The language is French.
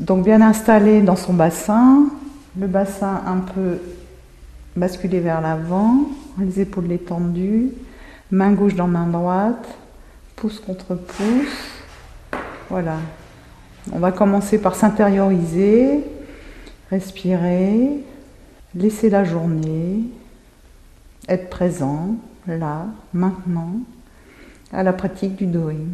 Donc bien installé dans son bassin, le bassin un peu basculé vers l'avant, les épaules étendues, main gauche dans main droite, pouce contre pouce. Voilà. On va commencer par s'intérioriser, respirer, laisser la journée, être présent, là, maintenant, à la pratique du doing.